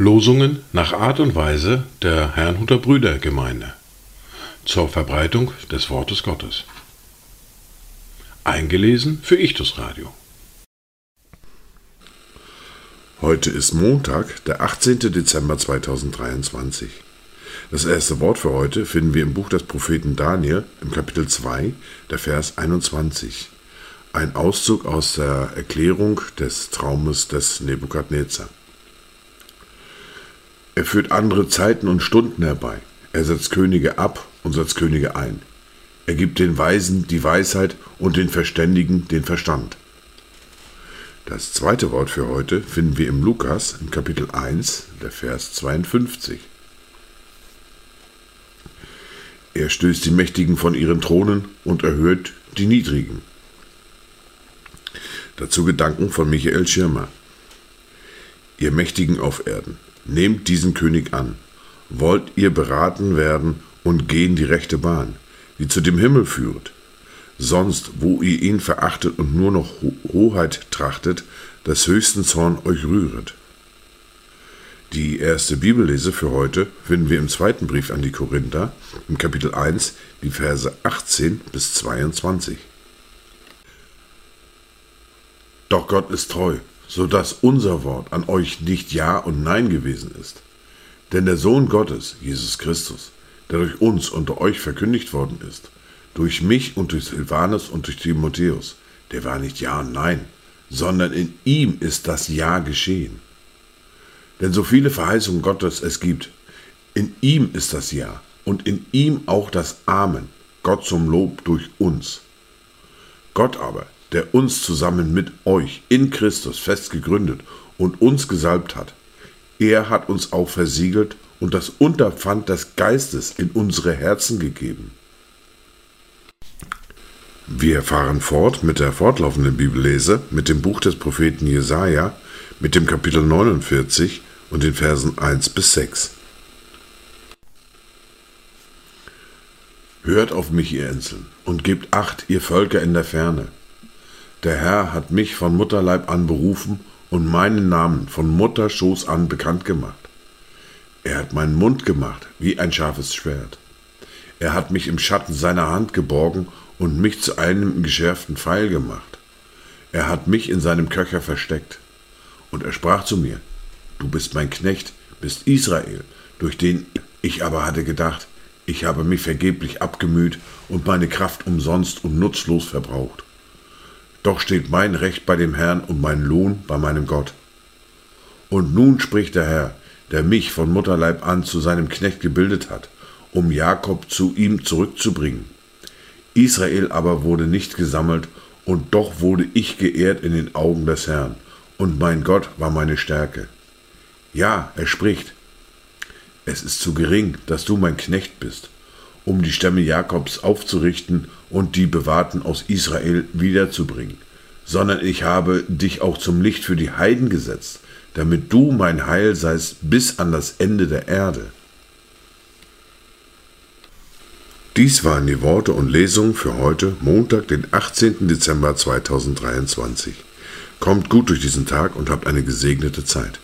Losungen nach Art und Weise der Herrnhuter Brüdergemeinde zur Verbreitung des Wortes Gottes. Eingelesen für Ichtus Radio. Heute ist Montag, der 18. Dezember 2023. Das erste Wort für heute finden wir im Buch des Propheten Daniel im Kapitel 2, der Vers 21. Ein Auszug aus der Erklärung des Traumes des Nebukadnezar. Er führt andere Zeiten und Stunden herbei. Er setzt Könige ab und setzt Könige ein. Er gibt den Weisen die Weisheit und den Verständigen den Verstand. Das zweite Wort für heute finden wir im Lukas im Kapitel 1, der Vers 52. Er stößt die Mächtigen von ihren Thronen und erhöht die Niedrigen. Dazu Gedanken von Michael Schirmer. Ihr Mächtigen auf Erden, nehmt diesen König an. Wollt ihr beraten werden und gehen die rechte Bahn, die zu dem Himmel führt? sonst, wo ihr ihn verachtet und nur noch Hoheit trachtet, des höchsten Zorn euch rühret. Die erste Bibellese für heute finden wir im zweiten Brief an die Korinther, im Kapitel 1, die Verse 18 bis 22. Doch Gott ist treu, so dass unser Wort an euch nicht Ja und Nein gewesen ist. Denn der Sohn Gottes, Jesus Christus, der durch uns unter euch verkündigt worden ist, durch mich und durch Silvanus und durch Timotheus, der war nicht Ja und Nein, sondern in ihm ist das Ja geschehen. Denn so viele Verheißungen Gottes es gibt, in ihm ist das Ja und in ihm auch das Amen, Gott zum Lob durch uns. Gott aber, der uns zusammen mit euch in Christus fest gegründet und uns gesalbt hat, er hat uns auch versiegelt und das Unterpfand des Geistes in unsere Herzen gegeben. Wir fahren fort mit der fortlaufenden Bibellese, mit dem Buch des Propheten Jesaja, mit dem Kapitel 49 und den Versen 1 bis 6. Hört auf mich, ihr Inseln, und gebt Acht, ihr Völker in der Ferne. Der Herr hat mich von Mutterleib an berufen und meinen Namen von Mutterschoß an bekannt gemacht. Er hat meinen Mund gemacht wie ein scharfes Schwert. Er hat mich im Schatten seiner Hand geborgen und mich zu einem geschärften Pfeil gemacht. Er hat mich in seinem Köcher versteckt. Und er sprach zu mir, Du bist mein Knecht, bist Israel, durch den ich aber hatte gedacht, ich habe mich vergeblich abgemüht und meine Kraft umsonst und nutzlos verbraucht. Doch steht mein Recht bei dem Herrn und mein Lohn bei meinem Gott. Und nun spricht der Herr, der mich von Mutterleib an zu seinem Knecht gebildet hat, um Jakob zu ihm zurückzubringen Israel aber wurde nicht gesammelt, und doch wurde ich geehrt in den Augen des Herrn, und mein Gott war meine Stärke. Ja, er spricht, es ist zu gering, dass du mein Knecht bist, um die Stämme Jakobs aufzurichten und die Bewahrten aus Israel wiederzubringen, sondern ich habe dich auch zum Licht für die Heiden gesetzt, damit du mein Heil seist bis an das Ende der Erde. Dies waren die Worte und Lesungen für heute, Montag, den 18. Dezember 2023. Kommt gut durch diesen Tag und habt eine gesegnete Zeit.